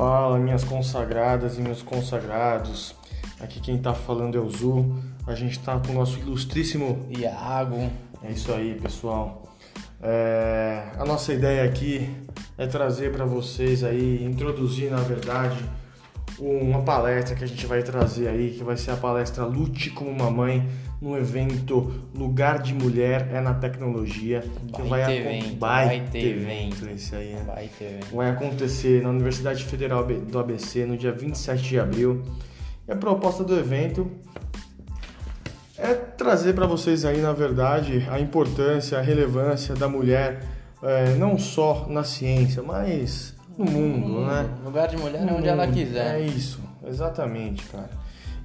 Fala, minhas consagradas e meus consagrados. Aqui quem tá falando é o Zu. A gente tá com o nosso ilustríssimo Iago. É isso aí, pessoal. É, a nossa ideia aqui é trazer para vocês aí, introduzir na verdade uma palestra que a gente vai trazer aí, que vai ser a palestra Lute como uma mãe no evento Lugar de Mulher é na Tecnologia, que vai, vai evento, vai, vai ter evento, esse aí, né? vai ter evento. Vai acontecer na Universidade Federal do ABC no dia 27 de abril. E a proposta do evento é trazer para vocês aí, na verdade, a importância, a relevância da mulher, é, não só na ciência, mas no mundo, né? Lugar de mulher é onde ela quiser. É isso, exatamente, cara.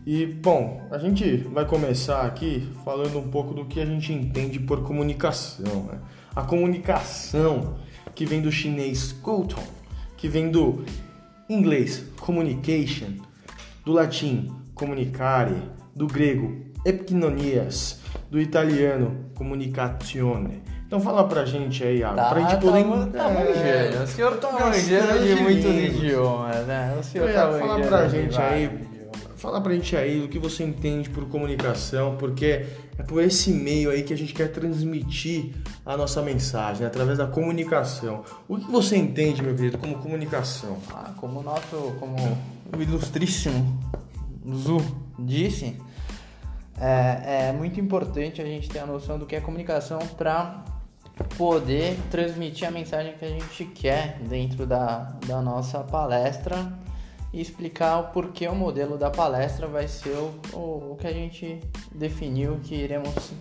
E, bom, a gente vai começar aqui falando um pouco do que a gente entende por comunicação. Né? A comunicação, que vem do chinês Couton, que vem do inglês communication, do latim comunicare, do grego epiknonias, do italiano comunicazione. Então fala pra gente aí, Iago, tá, pra gente poder... Tá, tá manjando, o senhor tá manjando de muitos idiomas, né? O senhor tá Fala pra gente aí, fala pra gente aí o que você entende por comunicação, porque é por esse meio aí que a gente quer transmitir a nossa mensagem, né? através da comunicação. O que você entende, meu querido, como comunicação? Ah, como o nosso, como o ilustríssimo Zu disse, é, é muito importante a gente ter a noção do que é comunicação para poder transmitir a mensagem que a gente quer dentro da, da nossa palestra e explicar o porquê o modelo da palestra vai ser o, o, o que a gente definiu que iremos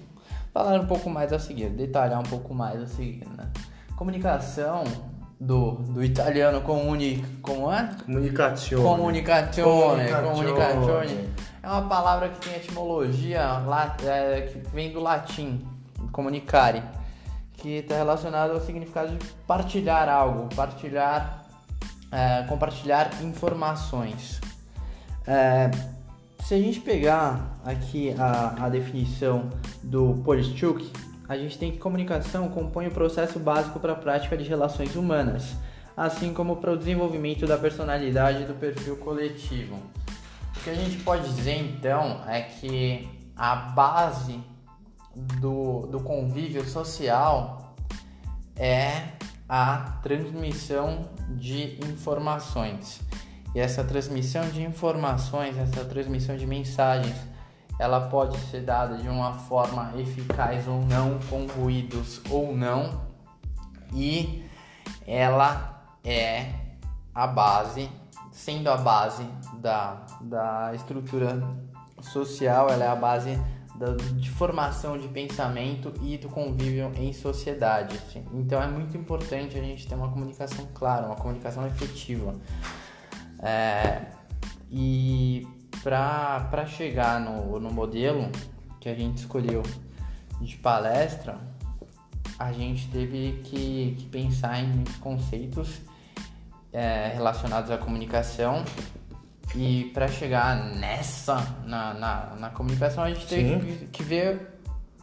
falar um pouco mais a seguir, detalhar um pouco mais a seguir. Né? Comunicação do, do italiano comuni, como é? Comunicazione. Comunicazione. Comunicazione. É uma palavra que tem etimologia é, que vem do latim, comunicare, que está relacionado ao significado de partilhar algo, partilhar, é, compartilhar informações. É, se a gente pegar aqui a, a definição do Polischuk, a gente tem que comunicação compõe o processo básico para a prática de relações humanas, assim como para o desenvolvimento da personalidade e do perfil coletivo. O que a gente pode dizer então é que a base do, do convívio social é a transmissão de informações. E essa transmissão de informações, essa transmissão de mensagens, ela pode ser dada de uma forma eficaz ou não, com ruídos ou não, e ela é a base, sendo a base da, da estrutura social, ela é a base de formação de pensamento e do convívio em sociedade. Então é muito importante a gente ter uma comunicação clara, uma comunicação efetiva. É, e para chegar no, no modelo que a gente escolheu de palestra, a gente teve que, que pensar em muitos conceitos é, relacionados à comunicação e para chegar nessa, na, na, na, comunicação, a gente teve que, que, ver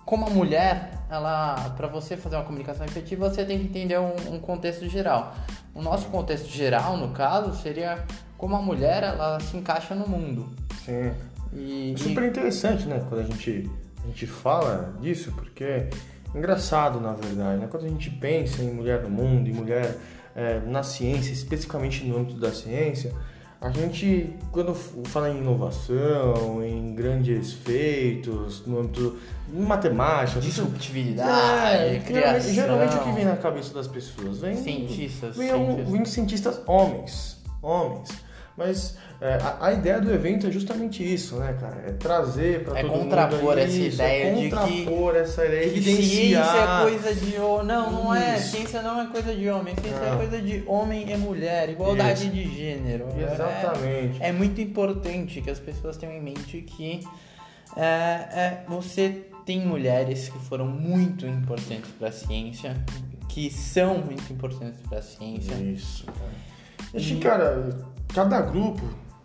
como a mulher, ela, para você fazer uma comunicação efetiva, você tem que entender um, um, contexto geral. O nosso contexto geral, no caso, seria como a mulher, ela se encaixa no mundo. Sim. E, é super interessante, né, quando a gente, a gente fala disso, porque é engraçado, na verdade, né? Quando a gente pensa em mulher no mundo, em mulher é, na ciência, especificamente no âmbito da ciência, a gente, quando fala em inovação, em grandes feitos, no âmbito de matemática, disruptividade, é, criação. Geralmente o que vem na cabeça das pessoas vem cientistas, vem, cientistas. vem cientistas homens, homens. Mas é, a, a, ideia do evento é justamente isso, né, cara? É trazer para é todo contrapor mundo essa isso, é ideia é contrapor de que, essa ideia, evidenciar. Ciência é coisa de homem. Não, não é. Ciência não é coisa de homem. Ciência é é coisa de homem e mulher, igualdade isso. de gênero. Exatamente. É, é, muito importante que as pessoas tenham em mente que é, é, você tem mulheres que foram muito importantes para a ciência, que são muito importantes para a ciência. Isso, cara. E, cara, cada grupo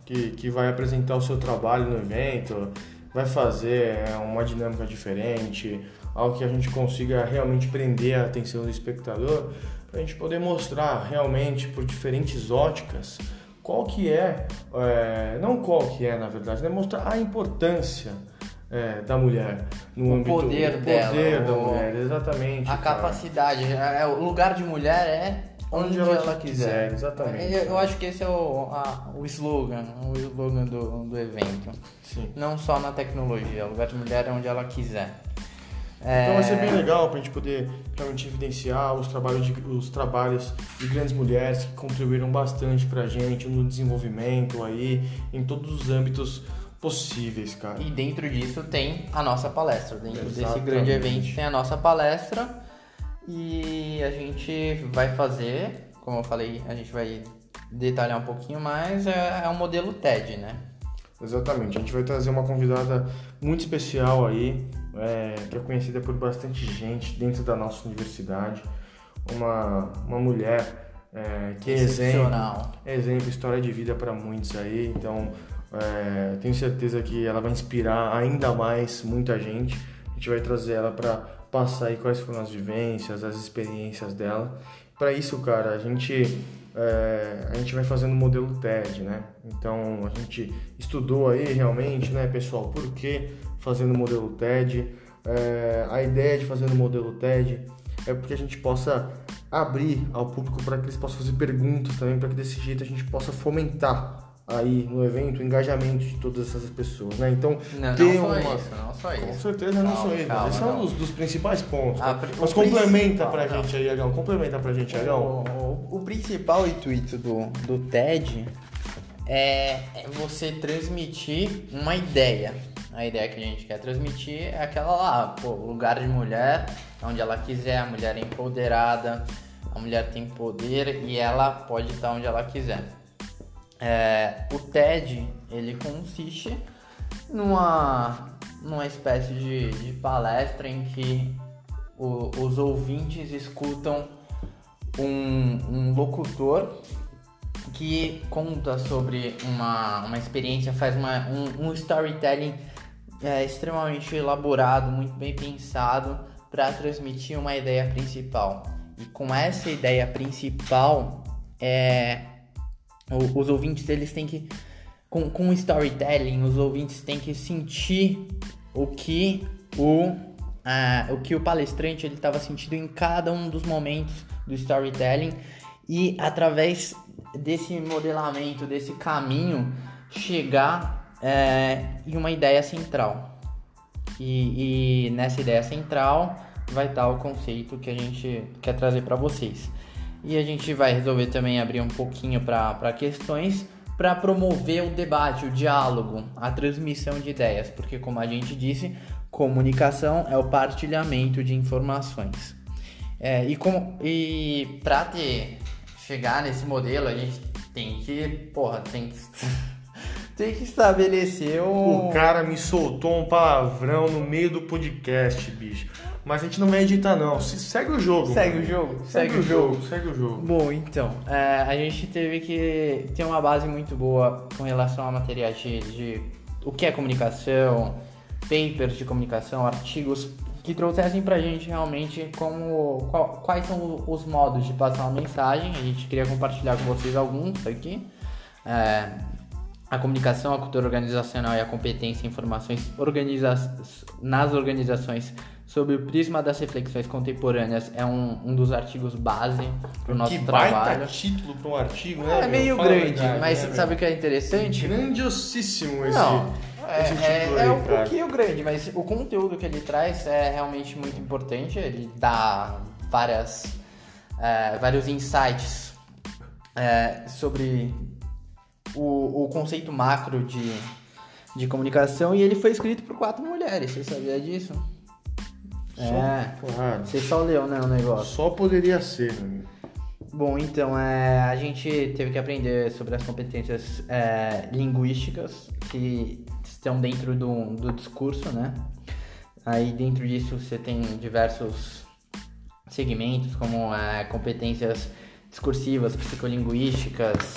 que, que vai apresentar o seu trabalho no evento vai fazer é, uma dinâmica diferente, algo que a gente consiga realmente prender a atenção do espectador, para a gente poder mostrar realmente por diferentes óticas qual que é, é, não qual que é na verdade, né? mostrar a importância é, da mulher no o âmbito poder o dela, poder da mulher, exatamente. A cara. capacidade, é, é, o lugar de mulher é onde, onde ela, ela quiser. quiser. Exatamente. Eu, eu, acho que esse é o, a, o slogan, o slogan do, do evento. Sim. Não só na tecnologia, o lugar de mulher é onde ela quiser. Então vai ser bem é. legal para a gente poder realmente evidenciar os trabalhos, de, os trabalhos de grandes mulheres que contribuíram bastante para a gente no desenvolvimento aí, em todos os âmbitos possíveis, cara. E dentro disso tem a nossa palestra. Dentro Exatamente. desse grande evento tem a nossa palestra e a gente vai fazer, como eu falei, a gente vai detalhar um pouquinho mais, é, é um modelo TED, né? Exatamente, a gente vai trazer uma convidada muito especial aí, é, que é conhecida por bastante gente dentro da nossa universidade, uma, uma mulher é, que é exemplo, exemplo, história de vida para muitos aí, então é, tenho certeza que ela vai inspirar ainda mais muita gente. A gente vai trazer ela para passar aí quais foram as vivências, as experiências dela. Para isso, cara, a gente é, a gente vai fazendo o modelo TED, né? Então a gente estudou aí realmente, né, pessoal, por que fazendo o modelo TED? É, a ideia de fazer o modelo TED é porque a gente possa abrir ao público para que eles possam fazer perguntas também, para que desse jeito a gente possa fomentar aí no evento o engajamento de todas essas pessoas, né? Então, não, ter não uma... isso, não só isso. Com certeza não, só isso. Esse é um dos, dos principais pontos. A, né? Mas complementa pra gente aí, Agão. Complementa pra gente, Agão. O, o, o, principal intuito do, do TED é, é você transmitir uma ideia. A ideia que a gente quer transmitir é aquela lá, pô, lugar de mulher, onde ela quiser, a mulher é empoderada, a mulher tem poder e ela pode estar onde ela quiser. É, o TED ele consiste numa, numa espécie de, de palestra em que o, os ouvintes escutam um, um locutor que conta sobre uma, uma experiência, faz uma, um, um storytelling é, extremamente elaborado, muito bem pensado para transmitir uma ideia principal. E com essa ideia principal, é, os ouvintes eles têm que com, com storytelling os ouvintes têm que sentir o que o uh, o que o palestrante ele estava sentindo em cada um dos momentos do storytelling. E através desse modelamento desse caminho chegar é, em uma ideia central. E, e nessa ideia central vai estar o conceito que a gente quer trazer para vocês e a gente vai resolver também abrir um pouquinho para questões para promover o debate, o diálogo, a transmissão de ideias, porque como a gente disse, comunicação é o partilhamento de informações. É, e e para ter chegar nesse modelo, a gente tem que, porra, tem que tem que estabelecer um... O cara me soltou um palavrão no meio do podcast, bicho. Mas a gente não vai editar, não. Segue o jogo. Segue mano. o jogo. Segue, segue o jogo. jogo. Segue o jogo. Bom, então, é, a gente teve que ter uma base muito boa com relação a materiais de, de o que é comunicação, papers de comunicação, artigos que trouxessem pra gente realmente como qual, quais são os modos de passar uma mensagem. A gente queria compartilhar com vocês alguns aqui. É, a comunicação, a cultura organizacional e a competência em informações organiza nas organizações sob o prisma das reflexões contemporâneas é um, um dos artigos base para o nosso que trabalho. Que título para um artigo, né? É meio grande, verdade, mas né, sabe o que é interessante? Grandiosíssimo esse, Não, esse é, título é, aí, é um cara. pouquinho grande, mas o conteúdo que ele traz é realmente muito importante. Ele dá várias, é, vários insights é, sobre o, o conceito macro de, de comunicação e ele foi escrito por quatro mulheres. Você sabia disso? é, claro. Você só leu, né, o negócio? Só poderia ser, né? Bom, então, é, a gente teve que aprender sobre as competências é, linguísticas que estão dentro do, do discurso, né? Aí dentro disso você tem diversos segmentos, como é, competências discursivas, psicolinguísticas,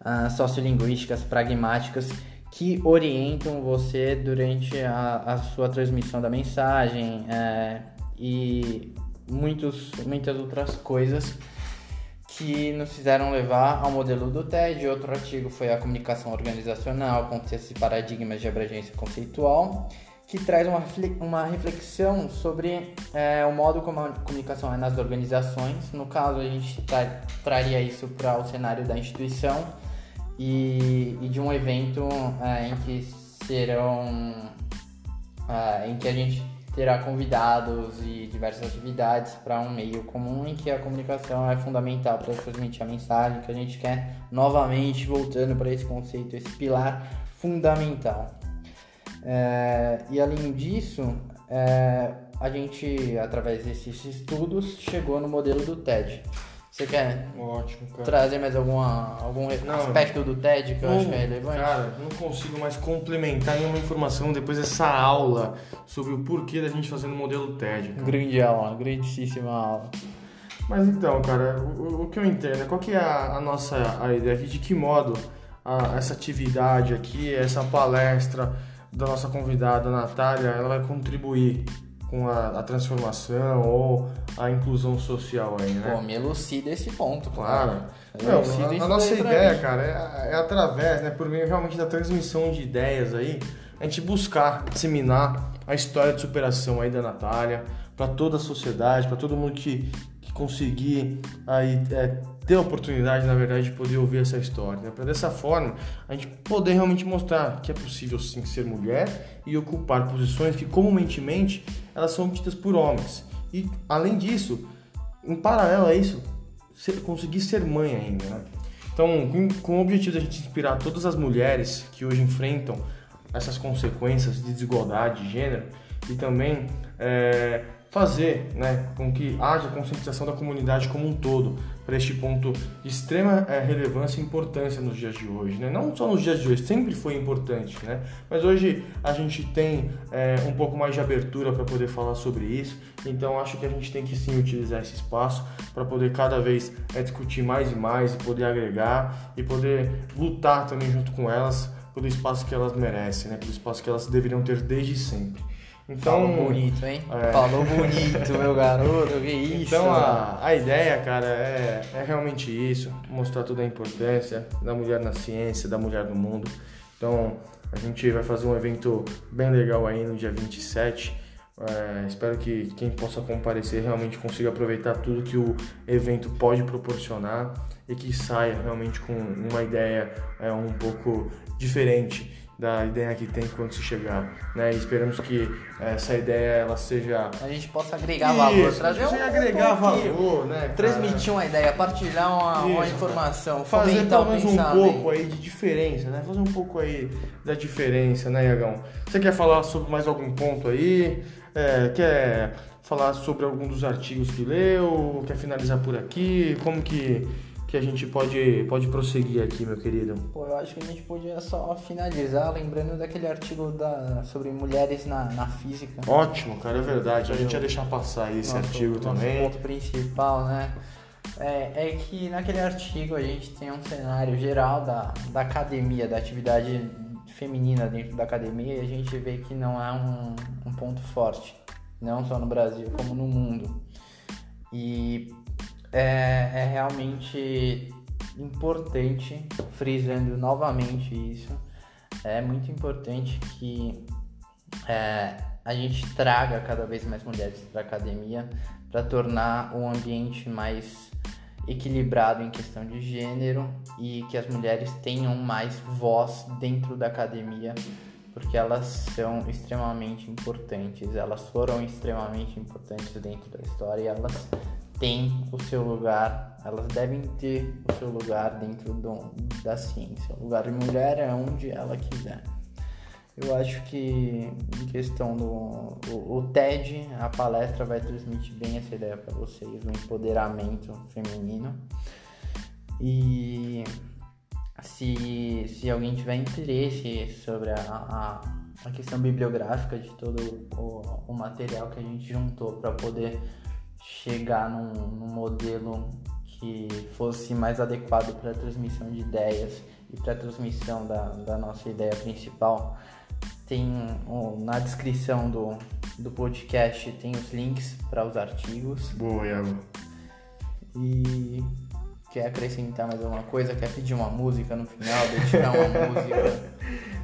uh, sociolinguísticas, pragmáticas, que orientam você durante a, a sua transmissão da mensagem é, e muitos, muitas outras coisas que nos fizeram levar ao modelo do TED. Outro artigo foi a comunicação organizacional, contextos e paradigmas de abrangência conceitual, que traz uma, uma reflexão sobre é, o modo como a comunicação é nas organizações. No caso, a gente tra traria isso para o cenário da instituição e, e de um evento é, em que serão é, em que a gente terá convidados e diversas atividades para um meio comum em que a comunicação é fundamental para transmitir a mensagem que a gente quer novamente voltando para esse conceito, esse pilar fundamental. É, e além disso, a gente, através desses estudos, chegou no modelo do TED. Você quer Ótimo, cara. trazer mais alguma, algum não, aspecto do TED que eu não, acho que é relevante? Cara, não consigo mais complementar nenhuma informação depois dessa aula sobre o porquê da gente fazendo o modelo TED. Cara. Grande aula, grandíssima aula. Mas então, cara, o, o que eu entendo, qual que é a, a nossa a ideia aqui, de que modo a, essa atividade aqui, essa palestra da nossa convidada Natália, ela vai contribuir com a, a, transformação ou a inclusão social aí, né? Pô, me elucida esse ponto, claro. Não, a, a nossa ideia, cara, é, é, através, né, por meio realmente da transmissão de ideias aí, a gente buscar disseminar a história de superação aí da Natália para toda a sociedade, para todo mundo que conseguir aí é, ter a oportunidade, na verdade, de poder ouvir essa história. Né? Para dessa forma a gente poder realmente mostrar que é possível sim ser mulher e ocupar posições que comumente elas são obtidas por homens. E além disso, em paralelo a isso, ser, conseguir ser mãe ainda. Né? Então, com, com o objetivo de a gente inspirar todas as mulheres que hoje enfrentam essas consequências de desigualdade de gênero e também é, fazer né, com que haja conscientização da comunidade como um todo para este ponto de extrema é, relevância e importância nos dias de hoje. Né? Não só nos dias de hoje, sempre foi importante, né? mas hoje a gente tem é, um pouco mais de abertura para poder falar sobre isso, então acho que a gente tem que sim utilizar esse espaço para poder cada vez é, discutir mais e mais, e poder agregar e poder lutar também junto com elas pelo espaço que elas merecem, né? pelo espaço que elas deveriam ter desde sempre. Então, Falou bonito, hein? É. Falou bonito, meu garoto, que isso. Então a, a ideia, cara, é, é realmente isso, mostrar toda a importância da mulher na ciência, da mulher no mundo. Então a gente vai fazer um evento bem legal aí no dia 27. É, espero que quem possa comparecer realmente consiga aproveitar tudo que o evento pode proporcionar e que saia realmente com uma ideia é, um pouco diferente da ideia que tem quando se chegar, né? E esperamos que essa ideia ela seja a gente possa agregar Isso, valor, trazer um agregar valor, né? Cara? Transmitir uma ideia, partilhar uma, Isso, uma informação, fazer pelo menos um pouco aí de diferença, né? Fazer um pouco aí da diferença, né, Iagão? Você quer falar sobre mais algum ponto aí? É, quer falar sobre algum dos artigos que leu? Quer finalizar por aqui? Como que que a gente pode, pode prosseguir aqui, meu querido? Pô, eu acho que a gente podia só finalizar lembrando daquele artigo da, sobre mulheres na, na física. Ótimo, cara, é verdade. A gente ia deixar passar esse nosso, artigo também. ponto principal, né? É, é que naquele artigo a gente tem um cenário geral da, da academia, da atividade feminina dentro da academia e a gente vê que não é um ponto forte, não só no Brasil, como no mundo. E é, é realmente importante, frisando novamente isso, é muito importante que é, a gente traga cada vez mais mulheres para a academia para tornar o ambiente mais equilibrado em questão de gênero e que as mulheres tenham mais voz dentro da academia, porque elas são extremamente importantes, elas foram extremamente importantes dentro da história e elas têm o seu lugar, elas devem ter o seu lugar dentro do, da ciência. O lugar de mulher é onde ela quiser. Eu acho que em questão do o, o TED, a palestra vai transmitir bem essa ideia para vocês, o empoderamento feminino. E se, se alguém tiver interesse sobre a, a, a questão bibliográfica de todo o, o material que a gente juntou para poder chegar num, num modelo que fosse mais adequado para a transmissão de ideias e para a transmissão da, da nossa ideia principal, tem um, na descrição do, do podcast tem os links para os artigos. Boa, Iago. E Quer acrescentar mais alguma coisa? Quer pedir uma música no final? Dedicar uma música?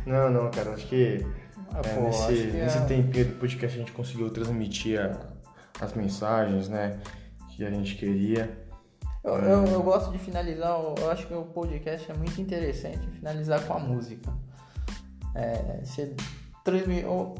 Não, não, cara. Acho que, ah, é, pô, nesse, acho que nesse é... tempinho do podcast a gente conseguiu transmitir a, as mensagens, né? Que a gente queria. Eu, eu, eu, gosto de finalizar, eu acho que o podcast é muito interessante finalizar com a música. É, você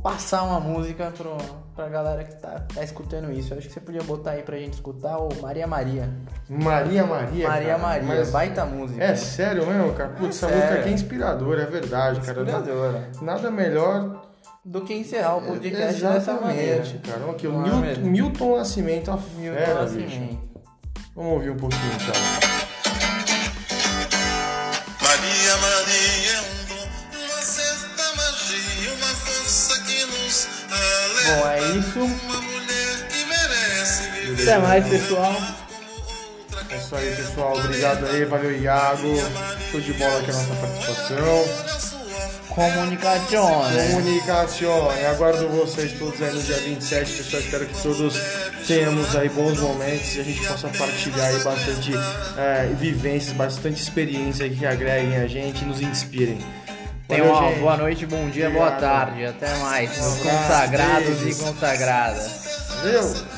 passar uma música pro, pra galera que tá, tá escutando isso. Eu acho que você podia botar aí pra gente escutar o Maria Maria. Maria Maria? Maria cara, Maria, mas... baita música. É sério mesmo, cara? Putz, é essa música aqui é inspiradora, é verdade, cara. Inspiradora. Nada melhor do que encerrar o podcast é, dessa maneira. cara. Aqui, o Milton, Milton Nascimento, a Milton fera, Nascimento. Bicho. Vamos ouvir um pouquinho, então. Bom, é isso. Até mais, pessoal. É isso aí, pessoal. Obrigado aí. Valeu, Iago. Show de bola aqui a nossa participação. Comunicazione. Comunicazione. Aguardo vocês todos aí no dia 27, pessoal. Espero que todos tenhamos aí bons momentos e a gente possa partilhar aí bastante é, vivências, bastante experiência que agreguem a gente e nos inspirem. Tenham uma gente. boa noite, bom dia, Obrigado. boa tarde. Até mais, meus consagrados e consagradas. Valeu!